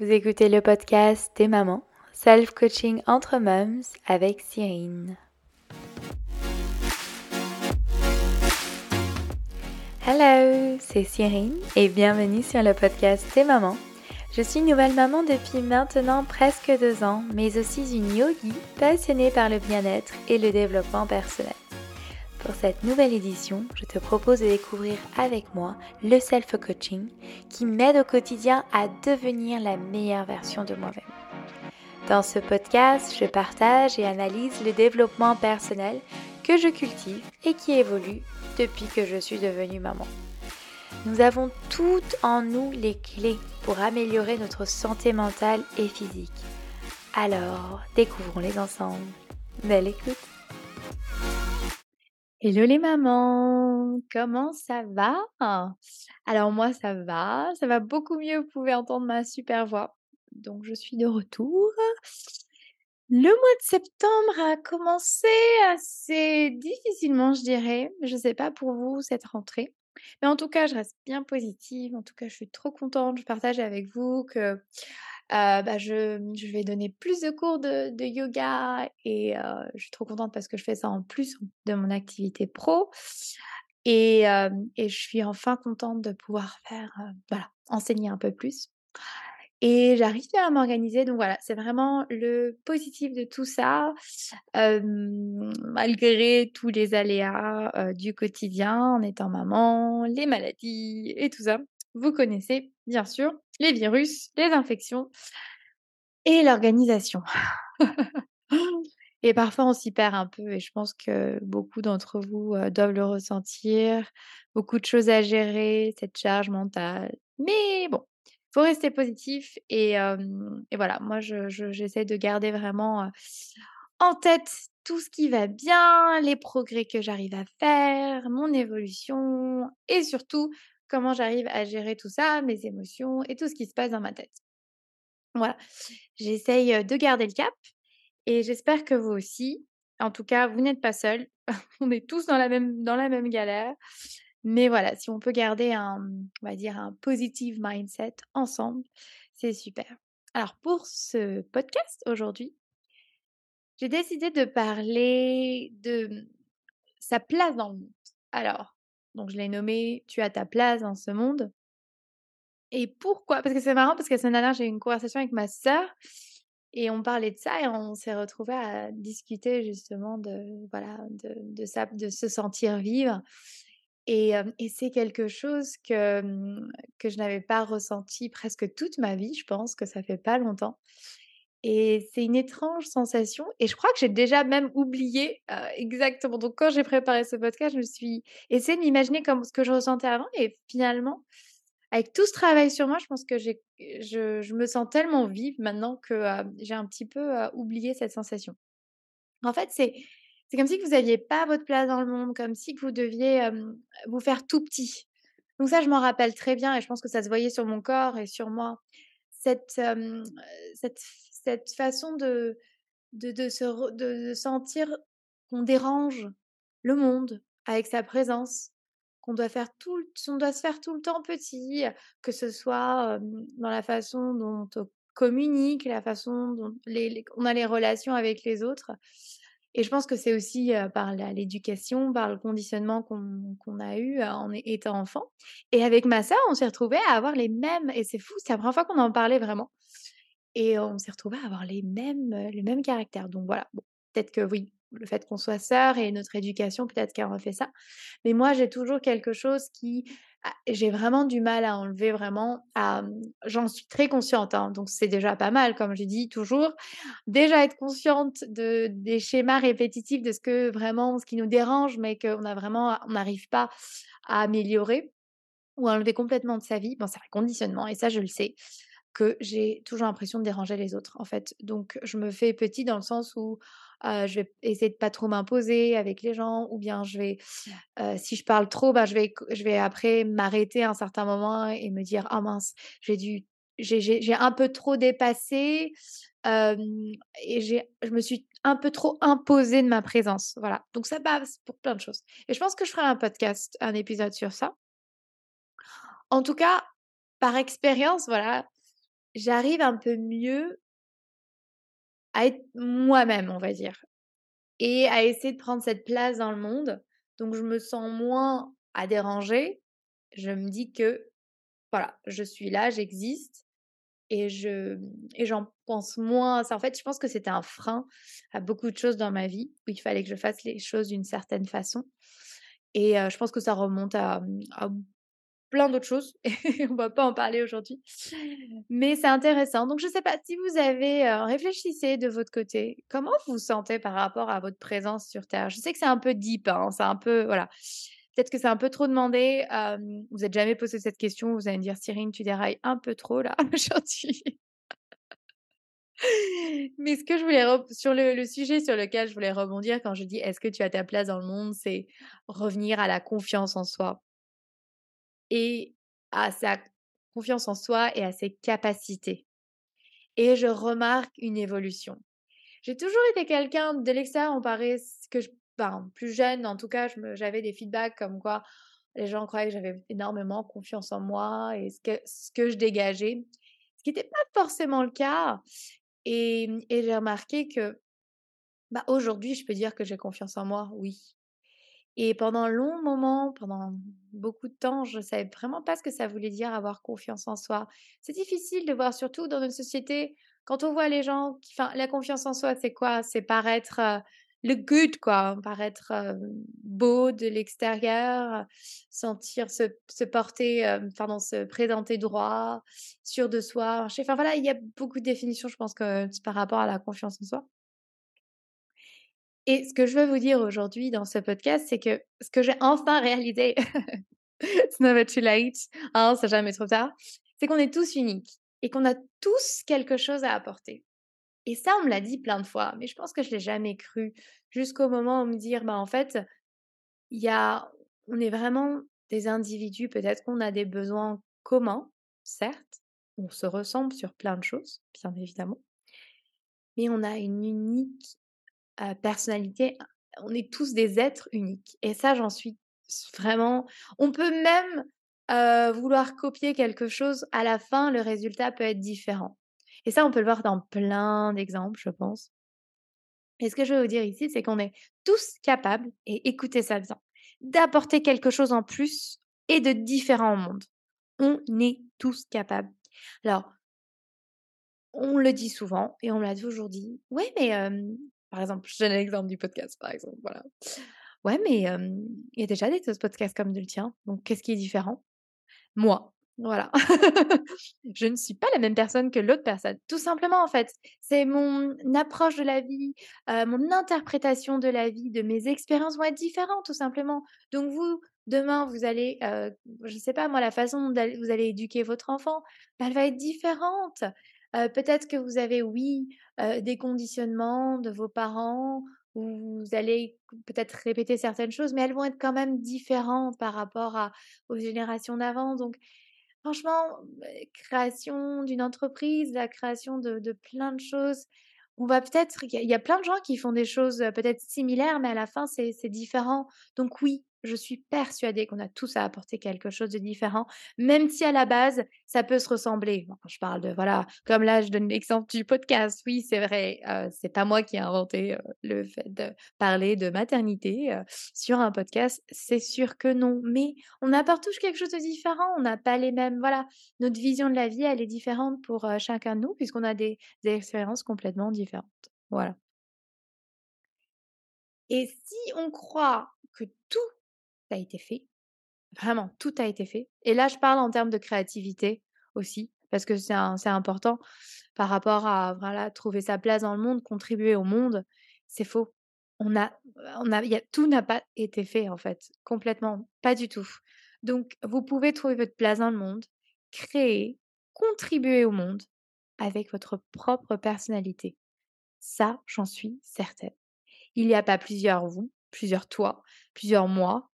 Vous écoutez le podcast des mamans, self-coaching entre mums avec Cyrine. Hello, c'est Cyrine et bienvenue sur le podcast des mamans. Je suis nouvelle maman depuis maintenant presque deux ans, mais aussi une yogi passionnée par le bien-être et le développement personnel. Pour cette nouvelle édition, je te propose de découvrir avec moi le self-coaching qui m'aide au quotidien à devenir la meilleure version de moi-même. Dans ce podcast, je partage et analyse le développement personnel que je cultive et qui évolue depuis que je suis devenue maman. Nous avons toutes en nous les clés pour améliorer notre santé mentale et physique. Alors, découvrons-les ensemble. Belle écoute Hello les mamans, comment ça va? Alors moi ça va, ça va beaucoup mieux, vous pouvez entendre ma super voix. Donc je suis de retour. Le mois de septembre a commencé assez difficilement, je dirais. Je ne sais pas pour vous cette rentrée. Mais en tout cas, je reste bien positive. En tout cas, je suis trop contente. Je partage avec vous que bah, je, je, vais donner plus de cours de, de yoga et je suis trop contente parce que je fais ça en plus de mon activité pro. Et, et je suis enfin contente de pouvoir faire, voilà, enseigner un peu plus. Et j'arrive bien à m'organiser. Donc voilà, c'est vraiment le positif de tout ça, malgré tous les aléas du quotidien en étant maman, les maladies et tout ça. Vous connaissez, bien sûr, les virus, les infections et l'organisation. et parfois, on s'y perd un peu et je pense que beaucoup d'entre vous doivent le ressentir. Beaucoup de choses à gérer, cette charge mentale. Mais bon, faut rester positif et, et voilà, moi, j'essaie je, de garder vraiment en tête tout ce qui va bien, les progrès que j'arrive à faire, mon évolution et surtout comment j'arrive à gérer tout ça, mes émotions et tout ce qui se passe dans ma tête. Voilà, j'essaye de garder le cap et j'espère que vous aussi. En tout cas, vous n'êtes pas seul. on est tous dans la même, dans la même galère. Mais voilà, si on peut garder un, on va dire, un positive mindset ensemble, c'est super. Alors, pour ce podcast aujourd'hui, j'ai décidé de parler de sa place dans le monde. Alors, donc je l'ai nommé Tu as ta place dans ce monde. Et pourquoi? Parce que c'est marrant, parce que la semaine dernière, j'ai eu une conversation avec ma sœur et on parlait de ça et on s'est retrouvés à discuter justement de, voilà, de, de, ça, de se sentir vivre. Et, et c'est quelque chose que, mmh, que je n'avais pas ressenti presque toute ma vie, je pense que ça fait pas longtemps. Et c'est une étrange sensation. Et je crois que j'ai déjà même oublié exactement. Donc, quand j'ai préparé ce podcast, je me suis essayé de m'imaginer comme ce que je ressentais avant. Et finalement, avec tout ce travail sur moi, je pense que je, me sens tellement vive maintenant que j'ai un petit peu oublié cette sensation. En fait, c'est, c'est comme si vous n'aviez pas votre place dans le monde, comme si vous deviez vous faire tout petit. Donc ça, je m'en rappelle très bien et je pense que ça se voyait sur mon corps et sur moi. Cette, cette cette façon de, de, se, de, sentir qu'on dérange le monde avec sa présence, qu'on doit faire tout, on doit se faire tout le temps petit, que ce soit dans la façon dont on communique, la façon dont on a les relations avec les autres. Et je pense que c'est aussi par l'éducation, par le conditionnement qu'on a eu en étant enfant. Et avec ma sœur, on s'est retrouvés à avoir les mêmes, et c'est fou, c'est la première fois qu'on en parlait vraiment. Et on s'est retrouvés à avoir les mêmes, les mêmes caractères. Donc voilà, peut-être que oui, le fait qu'on soit sœurs et notre éducation, peut-être qu'elle refait ça. Mais moi, j'ai toujours quelque chose qui, ah, j'ai vraiment du mal à enlever vraiment. Mmh, j'en suis très consciente, hein, donc c'est déjà pas mal, comme je dis toujours. Déjà être consciente de, des schémas répétitifs de ce que vraiment, ce qui nous dérange, mais qu'on a vraiment, on n'arrive pas à améliorer ou à enlever complètement de sa vie. Bon, c'est un conditionnement et ça, je le sais que j'ai toujours l'impression de déranger les autres, en fait. Donc, je me fais petit dans le sens où je vais essayer de pas trop m'imposer avec les gens, ou bien je vais, si je parle trop, ben, je, vais, je vais après m'arrêter à un certain moment et me dire, oh mince, j'ai dû, j'ai un peu trop dépassé et je me suis un peu trop imposée de ma présence. Voilà. Donc, ça passe pour plein de choses. Et je pense que je ferai un podcast, un épisode sur ça. En tout cas, par expérience, voilà, j'arrive un peu mieux à être moi-même, on va dire et à essayer de prendre cette place dans le monde. Donc je me sens moins à déranger. Je me dis que, voilà, je suis là, j'existe et je et j'en pense moins. En fait, je pense que c'était un frein à beaucoup de choses dans ma vie où il fallait que je fasse les choses d'une certaine façon et je pense que ça remonte à, à plein d'autres choses et on va pas en parler aujourd'hui. Mais c'est intéressant. Donc je sais pas si vous avez, heu, réfléchissez de votre côté. Comment vous vous sentez par rapport à votre présence sur terre? Je sais que c'est un peu deep, hein, c'est un peu voilà. Peut-être que c'est un peu trop demandé. Vous êtes jamais posé cette question, vous allez me dire: «Cyrine, tu dérailles un peu trop là aujourd'hui». Mais ce que je voulais sur le sujet sur lequel je voulais rebondir quand je dis: «Est-ce que tu as ta place dans le monde?» c'est revenir à la confiance en soi et à sa confiance en soi et à ses capacités et je remarque une évolution. J'ai toujours été quelqu'un de l'extérieur, on paraît que je ben, plus jeune en tout cas, j'avais des feedbacks comme quoi les gens croyaient que j'avais énormément confiance en moi et ce que je dégageais, ce qui était pas forcément le cas et et j'ai remarqué que, bah, aujourd'hui, je peux dire que j'ai confiance en moi, oui. Et pendant un long moment, pendant beaucoup de temps, je savais vraiment pas ce que ça voulait dire avoir confiance en soi. C'est difficile de voir, surtout dans notre société, quand on voit les gens qui enfin, la confiance en soi, c'est quoi? C'est paraître, heu, le good quoi, paraître, heu, beau de l'extérieur, sentir se porter, hem, pardon, se présenter droit, sûr de soi. Enfin voilà, il y a beaucoup de définitions, je pense que par rapport à la confiance en soi. Et ce que je veux vous dire aujourd'hui dans ce podcast, c'est que ce que j'ai enfin réalisé, it's never too late, hein, c'est jamais trop tard, c'est qu'on est tous uniques et qu'on a tous quelque chose à apporter. Et ça, on me l'a dit plein de fois, mais je pense que je l'ai jamais cru jusqu'au moment où me dire, bah en fait, y a, on est vraiment des individus, peut-être qu'on a des besoins communs, certes, on se ressemble sur plein de choses, bien évidemment, mais on a une unique Personnalité, on est tous des êtres uniques et ça, j'en suis vraiment on peut même, vouloir copier quelque chose, à la fin, le résultat peut être différent et ça, on peut le voir dans plein d'exemples, je pense et ce que je veux vous dire ici, c'est qu'on est tous capables et écoutez ça bien, d'apporter quelque chose en plus et de différent au monde. On est tous capables. Alors on le dit souvent et on l'a toujours dit: «Ouais, mais hem» par exemple, je donne l'exemple du podcast, par exemple, voilà. «Ouais, mais il y a déjà des podcasts comme le tien, donc qu'est-ce qui est différent?» Moi, voilà. Je ne suis pas la même personne que l'autre personne, tout simplement, en fait. C'est mon approche de la vie, mon interprétation de la vie, de mes expériences vont être différentes, tout simplement. Donc vous, demain, vous allez, je sais pas moi, la façon dont vous allez éduquer votre enfant, bah, elle va être différente. Peut-être que vous avez, oui, des conditionnements de vos parents où vous allez peut-être répéter certaines choses, mais elles vont être quand même différentes par rapport aux générations d'avant. Donc franchement, création d'une entreprise, la création de de plein de choses, on va peut-être il y a plein de gens qui font des choses, peut-être similaires, mais à la fin, c'est différent. Donc oui, je suis persuadée qu'on a tous à apporter quelque chose de différent, même si à la base, ça peut se ressembler. Je parle de voilà, comme là, je donne l'exemple du podcast. Oui, c'est vrai, heu, c'est pas moi qui ai inventé, heu, le fait de parler de maternité, heu, sur un podcast, c'est sûr que non. Mais on apporte tous quelque chose de différent, on n'a pas les mêmes voilà, notre vision de la vie, elle est différente pour, chacun de nous puisqu'on a des expériences complètement différentes. Voilà. Et si on croit que tout a été fait, vraiment tout a été fait et là je parle en termes de créativité aussi, parce que c'est important par rapport à voilà, trouver sa place dans le monde, contribuer au monde, c'est faux. On a on a y a tout n'a pas été fait en fait, complètement, pas du tout. Donc vous pouvez trouver votre place dans le monde, créer, contribuer au monde avec votre propre personnalité. Ça, j'en suis certaine. Il y a pas plusieurs vous, plusieurs toi, plusieurs moi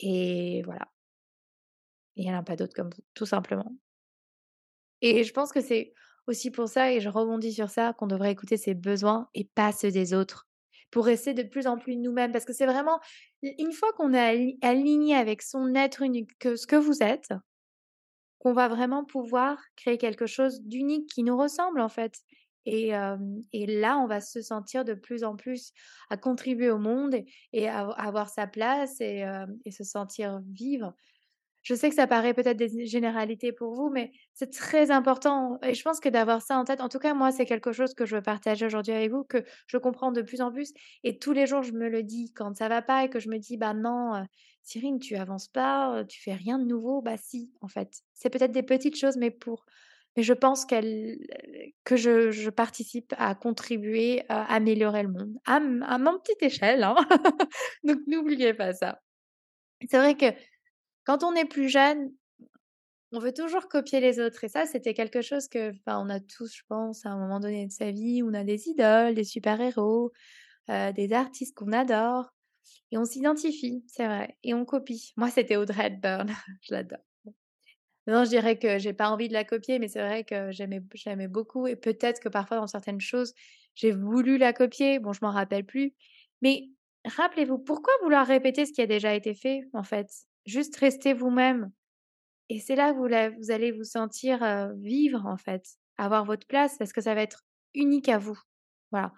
et voilà. Il y en a pas d'autres comme vous, tout simplement. Et je pense que c'est aussi pour ça et je rebondis sur ça, qu'on devrait écouter ses besoins et pas ceux des autres, pour rester de plus en plus nous-mêmes. Parce que c'est vraiment une fois qu'on est ali aligné avec son être unique, que ce que vous êtes qu'on va vraiment pouvoir créer quelque chose d'unique qui nous ressemble, en fait et là, on va se sentir de plus en plus à contribuer au monde et à avoir sa place et se sentir vivre. Je sais que ça paraît peut-être des généralités pour vous, mais c'est très important et je pense que d'avoir ça en tête en tout cas, moi, c'est quelque chose que je veux partager aujourd'hui avec vous, que je comprends de plus en plus et tous les jours, je me le dis quand ça va pas et que je me dis: «Bah non, Cyrine, tu avances pas, tu fais rien de nouveau». Bah si, en fait. C'est peut-être des petites choses, mais pour mais je pense qu'elles que je participe à contribuer, à améliorer le monde, à à mon petite échelle, hein. Donc n'oubliez pas ça. C'est vrai que quand on est plus jeune, on veut toujours copier les autres et ça, c'était quelque chose que, enfin, on a tous, je pense, à un moment donné de sa vie, on a des idoles, des super-héros, heu, des artistes qu'on adore et on s'identifie, c'est vrai et on copie. Moi, c'était Audrey Hepburn, je l'adore. Non, je dirais que j'ai pas envie de la copier, mais c'est vrai que j'aimais beaucoup et peut-être que parfois dans certaines choses, j'ai voulu la copier. Bon, je m'en rappelle plus, mais rappelez-vous, pourquoi vouloir répéter ce qui a déjà été fait, en fait? Juste rester vous-même et c'est là que vous allez vous sentir, vivre, en fait, avoir votre place parce que ça va être unique à vous. Voilà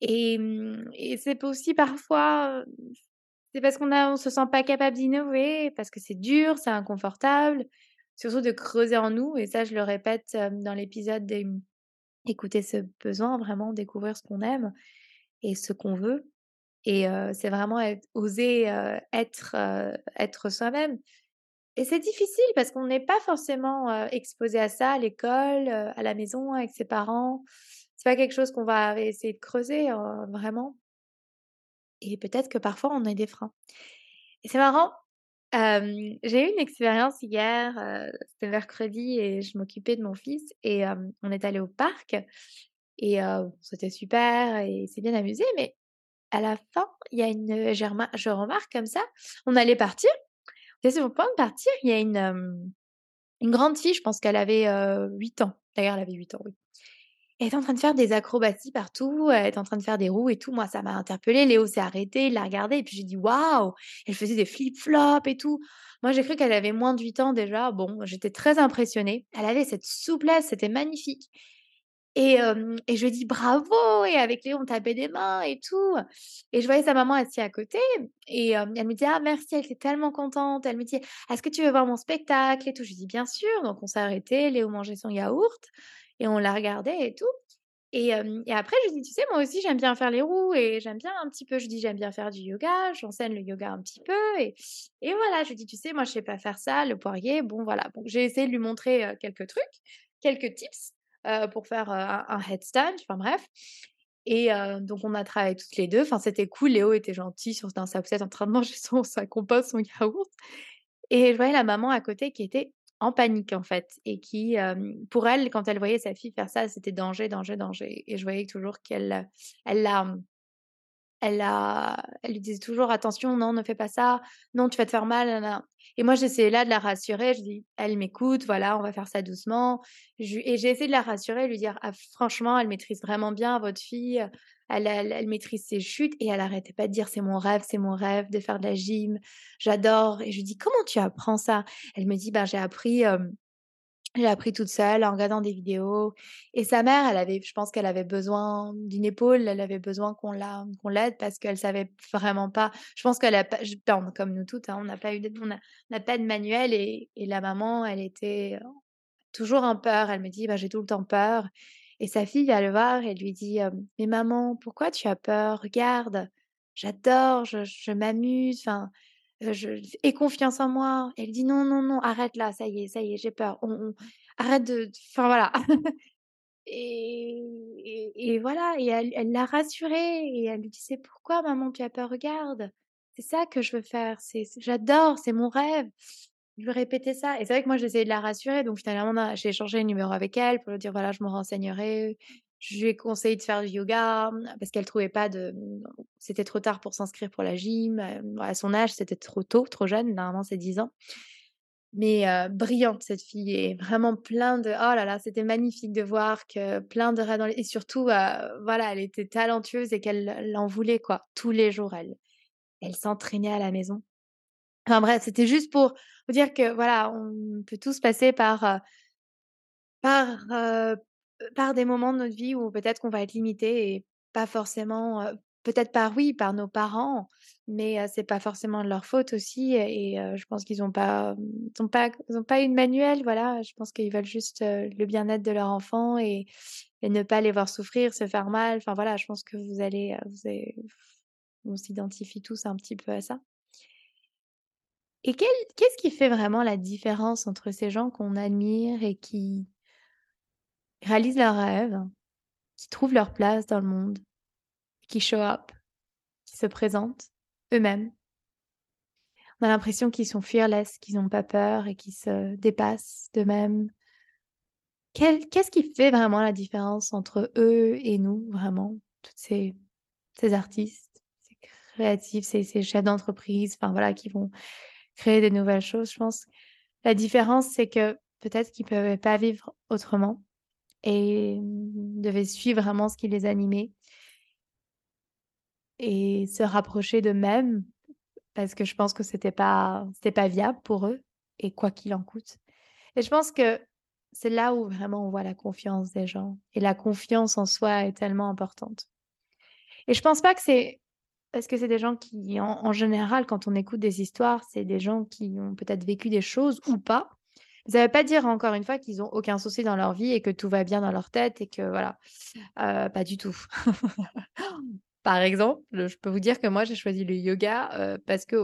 et mmh et c'est aussi parfois, c'est parce qu'on on se sent pas capable d'innover, parce que c'est dur, c'est inconfortable, surtout de creuser en nous et ça, je le répète, hem, dans l'épisode des écouter ce besoin, vraiment découvrir ce qu'on aime et ce qu'on veut. Et heu, c'est vraiment être oser, heu, être, être soi-même. Et c'est difficile parce qu'on n'est pas forcément, exposé à ça à l'école, à la maison avec ses parents. C'est pas quelque chose qu'on va essayer de creuser, vraiment et peut-être que parfois on a des freins c'est marrant, j'ai eu une expérience hier, c'était mercredi et je m'occupais de mon fils et on est allé au parc et c'était super et il s'est bien amusé mais à la fin, il y a une remar je remarque comme ça, on allait partir, était sur le point de partir, il y a une, une grande fille, je pense qu'elle avait, heu, 8 ans. D'ailleurs, elle avait 8 ans, oui. Elle était en train de faire des acrobaties partout, elle était en train de faire des roues et tout. Moi, ça m'a interpellée. Léo s'est arrêté, il l'a regardée et puis j'ai dit: «Waouh!» elle faisait des flip-flops et tout. Moi, j'ai cru qu'elle avait moins de 8 ans déjà. Bon, j'étais très impressionnée. Elle avait cette souplesse, c'était magnifique et et je dit: «Bravo» et avec Léo, on tapait des mains et tout et je voyais sa maman assise à côté et elle me dit: «Ah merci», elle était tellement contente. Elle me dit: «Est-ce que tu veux voir mon spectacle et tout?» je dis: «Bien sûr», donc on s'est arrêté. Léo mangeait son yaourt et on la regardait et tout et hem et après je dis: «Tu sais, moi aussi, j'aime bien faire les roues et j'aime bien un petit peu» je dis: «J'aime bien faire du yoga, j'enseigne le yoga un petit peu» et et voilà, je dis: «Tu sais, moi, je sais pas faire ça, le poirier». Bon, voilà, donc j'ai essayé de lui montrer, quelques trucs, quelques tips, pour faire, un un headstand, enfin bref et donc on a travaillé toutes les 2. Enfin, c'était cool. Léo était gentil sur dans sa poussette en train de manger son sa compote, son yaourt et je voyais la maman à côté qui était en panique, en fait et qui, pour elle, quand elle voyait sa fille faire ça, c'était danger, danger, danger et je voyais toujours qu'elle, elle l'a, elle l'a elle lui disait toujours: «Attention, non, ne fais pas ça. Non, tu vas te faire mal, nanana» et moi, j'essayais là de la rassurer. Je dis: «Elle m'écoute, voilà, on va faire ça doucement». Et j'ai essayé de la rassurer, lui dire: «Ah franchement, elle maîtrise vraiment bien votre fille, elle elle maîtrise ses chutes» et elle arrêtait pas de dire: «C'est mon rêve, c'est mon rêve de faire de la gym, j'adore» et je lui dis: «Comment tu apprends ça?» elle me dit: «Ben, j'ai appris, j'ai appris toute seule en regardant des vidéos» et sa mère, elle avait je pense qu'elle avait besoin d'une épaule, elle avait besoin qu'on la qu'on l'aide parce qu'elle savait vraiment pas. Je pense qu'elle a pas je enfin, comme nous toutes, hein, on n'a pas eu de on n'a pas de manuel et la maman, elle était, heu, toujours en peur. Elle me dit: «Bah, j'ai tout le temps peur» et sa fille va le voir et lui dit, hem: «Mais maman, pourquoi tu as peur? Regarde, j'adore, je je m'amuse, enfin, heu, je aie confiance en moi». Elle dit: «Non, non, non, arrête là, ça y est, ça y est, j'ai peur. On arrête de enfin voilà». Et et voilà et elle l'a rassurée et elle lui disait: «Pourquoi maman tu as peur? Regarde, c'est ça que je veux faire, c'est c'est j'adore, c'est mon rêve». Je lui répétais ça et c'est vrai que moi j'essayais de la rassurer donc finalement j'ai échangé le numéro avec elle pour lui dire: «Voilà, je me renseignerai». Je lui ai conseillé de faire du yoga, mmh, parce qu'elle trouvait pas de mmh, c'était trop tard pour s'inscrire pour la gym, à son âge, c'était trop tôt, trop jeune, normalement c'est 10 ans. Mais brillante cette fille et vraiment plein de oh là là, c'était magnifique de voir que plein de raies dans et surtout, voilà, elle était talentueuse et qu'elle elle en voulait quoi. Tous les jours, elle elle s'entraînait à la maison. Enfin bref, c'était juste pour vous dire que voilà, on peut tous passer par, par, par des moments de notre vie où peut-être qu'on va être limité et pas forcément, heu, peut-être par oui, par nos parents, mais heu, c'est pas forcément de leur faute aussi et je pense qu'ils ont pas, ils ont pas ils pas eu de manuel, voilà. Je pense qu'ils veulent juste, le bien-être de leur enfant et ne pas les voir souffrir, se faire mal. Enfin voilà, je pense que vous allez, vous allez on s'identifie tous un petit peu à ça. Et qu'est-ce qui fait vraiment la différence entre ces gens qu'on admire et qui réalisent leurs rêves, qui trouvent leur place dans le monde, qui show up, qui se présentent eux-mêmes? On a l'impression qu'ils sont fearless, qu'ils n'ont pas peur et qu'ils se dépassent d'eux-mêmes. Qu'est-ce qui fait vraiment la différence entre eux et nous, vraiment? Toutes ces artistes, ces créatifs, ces chefs d'entreprise, enfin voilà, qui vont créer des nouvelles choses, je pense. La différence, c'est que peut-être qu'ils pouvaient pas vivre autrement et mmh, devaient suivre vraiment ce qui les animait et se rapprocher d'eux-mêmes parce que je pense que c'était pas c'était pas viable pour eux et quoi qu'il en coûte. Et je pense que c'est là où vraiment on voit la confiance des gens et la confiance en soi est tellement importante. Et je pense pas que c'est parce que c'est des gens qui, en en général, quand on écoute des histoires, c'est des gens qui ont peut-être vécu des choses ou pas. Ça veut pas dire, encore une fois, qu'ils ont aucun souci dans leur vie et que tout va bien dans leur tête et que voilà, heu, pas du tout. Par exemple, je peux vous dire que moi, j'ai choisi le yoga, heu, parce que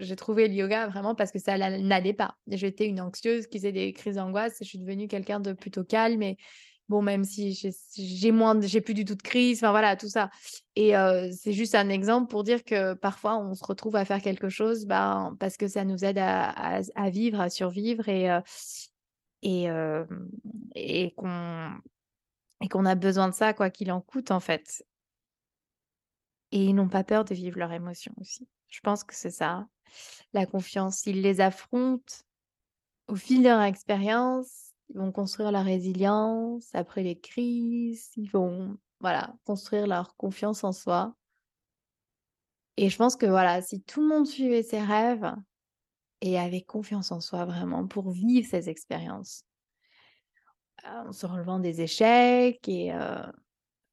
j'ai trouvé le yoga vraiment parce que ça n'a n'allait pas. J'étais une anxieuse qui faisait des crises d'angoisse et je suis devenue quelqu'un de plutôt calme et bon, même si j'ai moins j'ai plus du tout de crise, enfin voilà, tout ça et c'est juste un exemple pour dire que parfois on se retrouve à faire quelque chose, ben, parce que ça nous aide à vivre, à survivre et et qu'on a besoin de ça quoi qu'il en coûte, en fait. Et ils n'ont pas peur de vivre leurs émotions aussi. Je pense que c'est ça, la confiance. Ils les affrontent au fil de leur expérience, ils vont construire la résilience après les crises, ils vont, voilà, construire leur confiance en soi. Et je pense que, voilà, si tout le monde suivait ses rêves et avait confiance en soi vraiment pour vivre ces expériences, heu, en se relevant des échecs et heu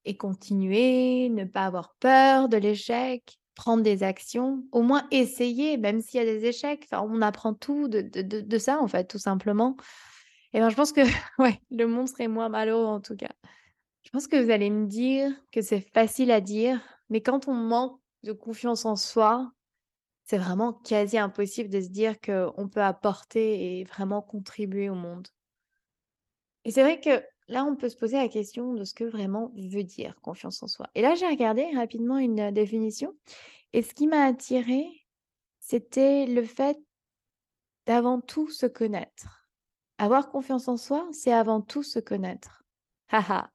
et continuer, ne pas avoir peur de l'échec, prendre des actions, au moins essayer, même s'il y a des échecs. On apprend tout de de ça, en fait, tout simplement. Et ben, je pense que ouais, le monde serait moins malheureux, en tout cas. Je pense que vous allez me dire que c'est facile à dire, mais quand on manque de confiance en soi, c'est vraiment quasi impossible de se dire qu'on peut apporter et vraiment contribuer au monde. Et c'est vrai que là, on peut se poser la question de ce que vraiment veut dire confiance en soi. Et là, j'ai regardé rapidement une euh, définition et ce qui m'a attirée, c'était le fait d'avant tout se connaître. Avoir confiance en soi, c'est avant tout se connaître. Haha,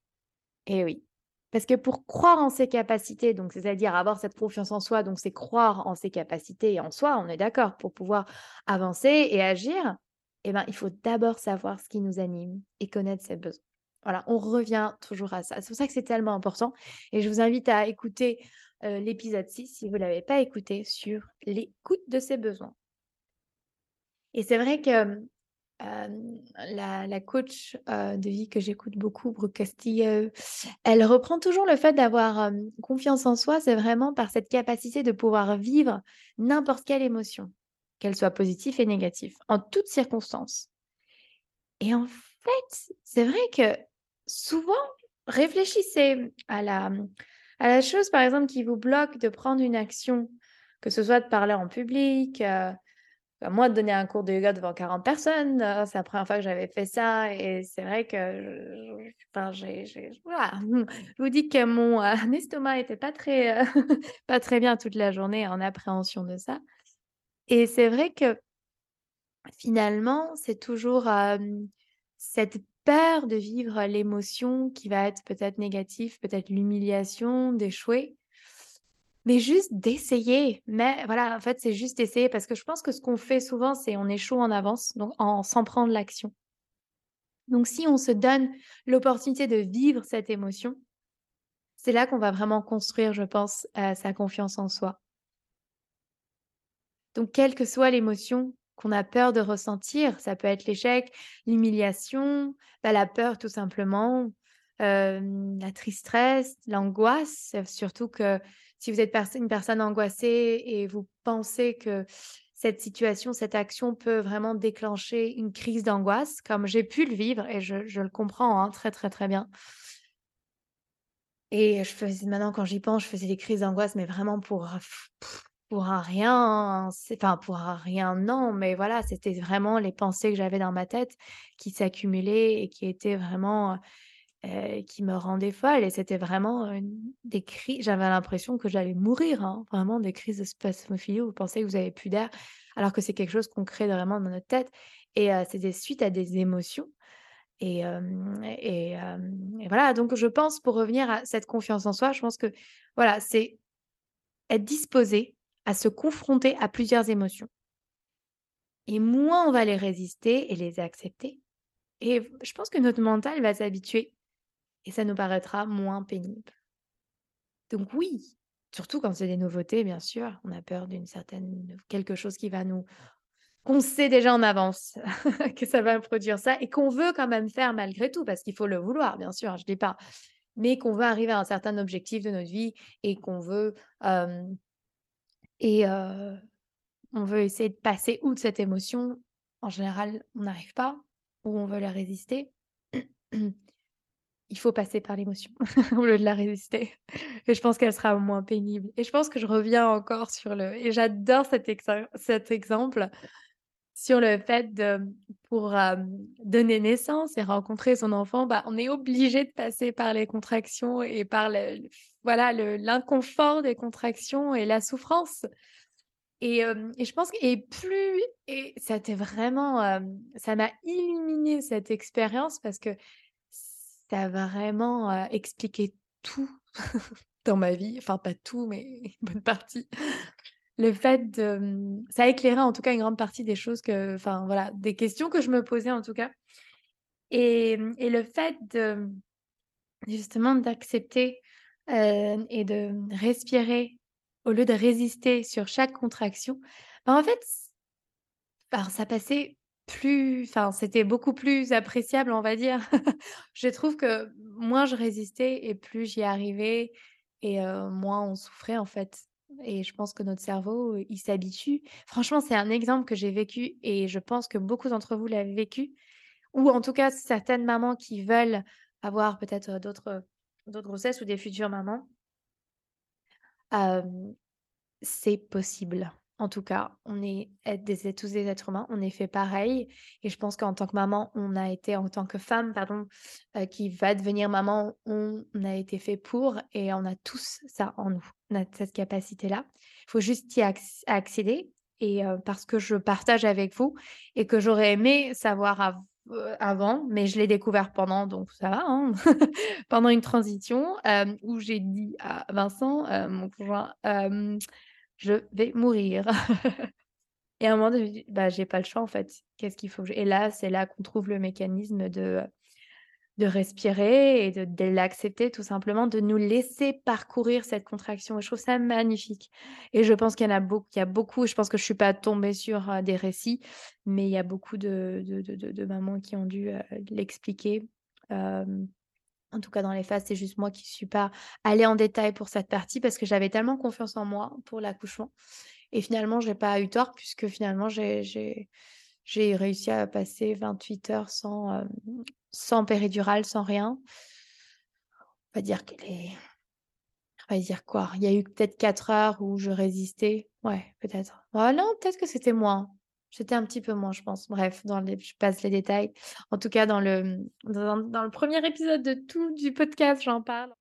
et oui. Parce que pour croire en ses capacités, donc c'est-à-dire avoir cette confiance en soi, donc c'est croire en ses capacités et en soi, on est d'accord, pour pouvoir avancer et agir, eh ben, il faut d'abord savoir ce qui nous anime et connaître ses besoins. Voilà, on revient toujours à ça. C'est pour ça que c'est tellement important et je vous invite à écouter, heu, l'épisode 6 si vous ne l'avez pas écouté sur l'écoute de ses besoins. Et c'est vrai que, la coach, de vie que j'écoute beaucoup, Brooke Castillo, elle reprend toujours le fait d'avoir, confiance en soi, c'est vraiment par cette capacité de pouvoir vivre n'importe quelle émotion, qu'elle soit positive et négative, en toutes circonstances. Et en fait, c'est vrai que souvent, réfléchissez à la, mmh, à la chose, par exemple, qui vous bloque de prendre une action, que ce soit de parler en public, moi, de donner un cours de yoga devant 40 personnes, heu, c'est la première fois que j'avais fait ça et c'est vrai que je enfin, j'ai voilà, vous dis que mon, heu, estomac était pas très, heu, pas très bien toute la journée en appréhension de ça. Et c'est vrai que Finalement, c'est toujours, cette peur de vivre l'émotion qui va être peut-être négative, peut-être l'humiliation, d'échouer, mais juste d'essayer. Mais voilà, en fait, c'est juste essayer parce que je pense que ce qu'on fait souvent, c'est on échoue en avance, donc en sans prendre l'action. Donc si on se donne l'opportunité de vivre cette émotion, c'est là qu'on va vraiment construire, je pense, heu, sa confiance en soi. Donc quelle que soit l'émotion qu'on a peur de ressentir, ça peut être l'échec, l'humiliation, bah, la peur tout simplement, hem, la tristesse, l'angoisse, surtout que si vous êtes une personne angoissée et vous pensez que cette situation, cette action peut vraiment déclencher une crise d'angoisse, comme j'ai pu le vivre et je le comprends, hein, très, très, très bien. Et je faisais maintenant quand j'y pense, je faisais des crises d'angoisse, mais vraiment pour, pour un rien, enfin pour un rien, non, mais voilà, c'était vraiment les pensées que j'avais dans ma tête qui s'accumulaient et qui étaient vraiment, qui me rendaient folle et c'était vraiment, des crises j'avais l'impression que j'allais mourir, hein, vraiment des crises de spasmophilie où vous pensez que vous avez plus d'air, alors que c'est quelque chose qu'on crée vraiment dans notre tête et heu, c'est des à des émotions et et voilà, donc je pense pour revenir à cette confiance en soi, je pense que voilà, c'est être disposé à se confronter à plusieurs émotions et moins on va les résister et les accepter et je pense que notre mental va s'habituer et ça nous paraîtra moins pénible. Donc oui, surtout quand c'est des nouveautés, bien sûr, on a peur d'une certaine quelque chose qui va nous qu'on sait déjà en avance que ça va produire ça et qu'on veut quand même faire malgré tout, parce qu'il faut le vouloir, bien sûr, je dis pas, mais qu'on veut arriver à un certain objectif de notre vie et qu'on veut, et on veut essayer de passer outre cette émotion. En général, on n'arrive pas ou on veut la résister. Il faut passer par l'émotion au lieu de la résister. Et je pense qu'elle sera moins pénible. Et je pense que je reviens encore sur le et j'adore cet exa cet exemple sur le fait de pour, hem, donner naissance et rencontrer son enfant, bah, on est obligé de passer par les contractions et par le voilà, l'inconfort des contractions et la souffrance. Et hem et je pense que et plus et ça vraiment, hem, ça m'a illuminé cette expérience parce que ça a vraiment, expliqué tout dans ma vie, enfin pas tout, mais une bonne partie. Le fait de, mmh, ça a en tout cas une grande partie des choses que enfin voilà, des questions que je me posais en tout cas et mmh le fait de, mmh, justement d'accepter, et de respirer au lieu de résister sur chaque contraction, bah, en fait bah, ça passait plus enfin c'était beaucoup plus appréciable on va dire. Je trouve que moins je résistais et plus j'y arrivais et moins on souffrait en fait et je pense que notre cerveau, il s'habitue. Franchement, c'est un exemple que j'ai vécu et je pense que beaucoup d'entre vous l'avez vécu ou en tout cas certaines mamans qui veulent avoir peut-être, d'autres, grossesses ou des futures mamans. C'est possible. En tout cas, on est des tous des êtres humains, on est fait pareil et je pense qu'en tant que maman, on a été en tant que femme, pardon, qui va devenir maman, on a été fait pour et on a tous ça en nous. Cette capacité-là. Il faut juste y acc accéder et parce que je partage avec vous et que j'aurais aimé savoir avant, mais je l'ai découvert pendant, donc ça va, hein. Pendant une transition, où j'ai dit à Vincent, mon conjoint, «Je vais mourir» et à un moment donné, «Bah, j'ai pas le choix en fait. Qu'est-ce qu'il faut que je» et là, c'est là qu'on trouve le mécanisme de, de respirer et de l'accepter tout simplement, de nous laisser parcourir cette contraction je trouve ça magnifique et je pense qu'il y en a beaucoup il y a beaucoup je pense que je suis pas tombée sur, heu, des récits, mais il y a beaucoup de de de mamans qui ont dû, heu, l'expliquer. Hem, en tout cas dans les phases, c'est juste moi qui suis pas allée en détail pour cette partie parce que j'avais tellement confiance en moi pour l'accouchement et finalement j'ai pas eu tort puisque finalement j'ai réussi à passer 28 heures sans, hem, sans péridurale, sans rien. On va dire que les on dire quoi? Il y a eu peut-être 4 heures où je résistais. Ouais, peut-être. Oh non, peut-être que c'était moins. C'était un petit peu moins, je pense. Bref, dans les je passe les détails. En tout cas, dans le, dans le 1er épisode de tout du podcast, j'en parle.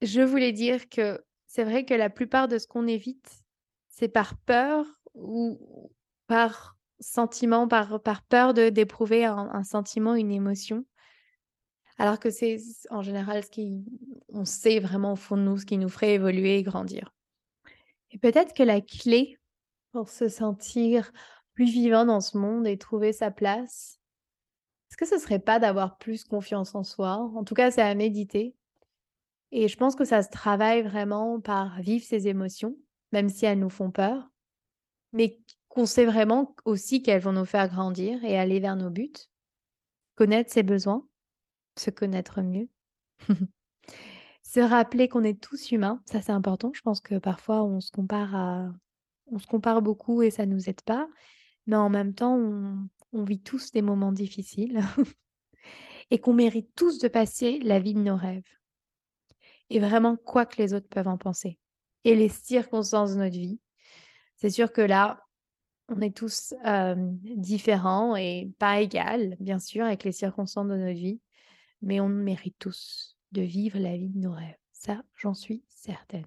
Je voulais dire que c'est vrai que la plupart de ce qu'on évite, c'est par peur ou par sentiment, par par peur de d'éprouver un un sentiment, une émotion. Alors que c'est en général ce qui on sait vraiment au fond de nous ce qui nous ferait évoluer et grandir. Et peut-être que la clé pour se sentir plus vivant dans ce monde et trouver sa place, est-ce que ce serait pas d'avoir plus confiance en soi? En tout cas, c'est à méditer et je pense que ça se travaille vraiment par vivre ses émotions, même si elles nous font peur, mais qu'on sait vraiment aussi qu'elles vont nous faire grandir et aller vers nos buts. Connaître ses besoins, se connaître mieux. Se rappeler qu'on est tous humains, ça c'est important. Je pense que parfois on se compare à on se compare beaucoup et ça nous aide pas, mais en même temps on vit tous des moments difficiles et qu'on mérite tous de passer la vie de nos rêves. Et vraiment quoi que les autres peuvent en penser et les circonstances de notre vie. C'est sûr que là, on est tous, différents et pas égales, bien sûr, avec les circonstances de notre vie, mais on mérite tous de vivre la vie de nos rêves. Ça, j'en suis certaine.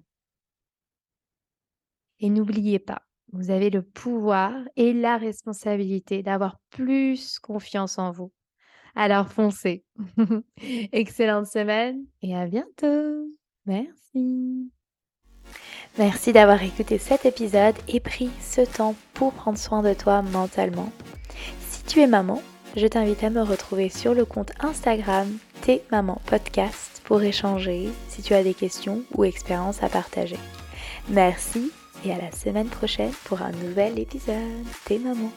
Et n'oubliez pas, vous avez le pouvoir et la responsabilité d'avoir plus confiance en vous. Alors foncez. Excellente semaine et à bientôt. Merci. Merci d'avoir écouté cet épisode et pris ce temps pour prendre soin de toi mentalement. Si tu es maman, je t'invite à me retrouver sur le compte Instagram Tes Maman Podcast pour échanger si tu as des questions ou expériences à partager. Merci et à la semaine prochaine pour un nouvel épisode Tes Mamans.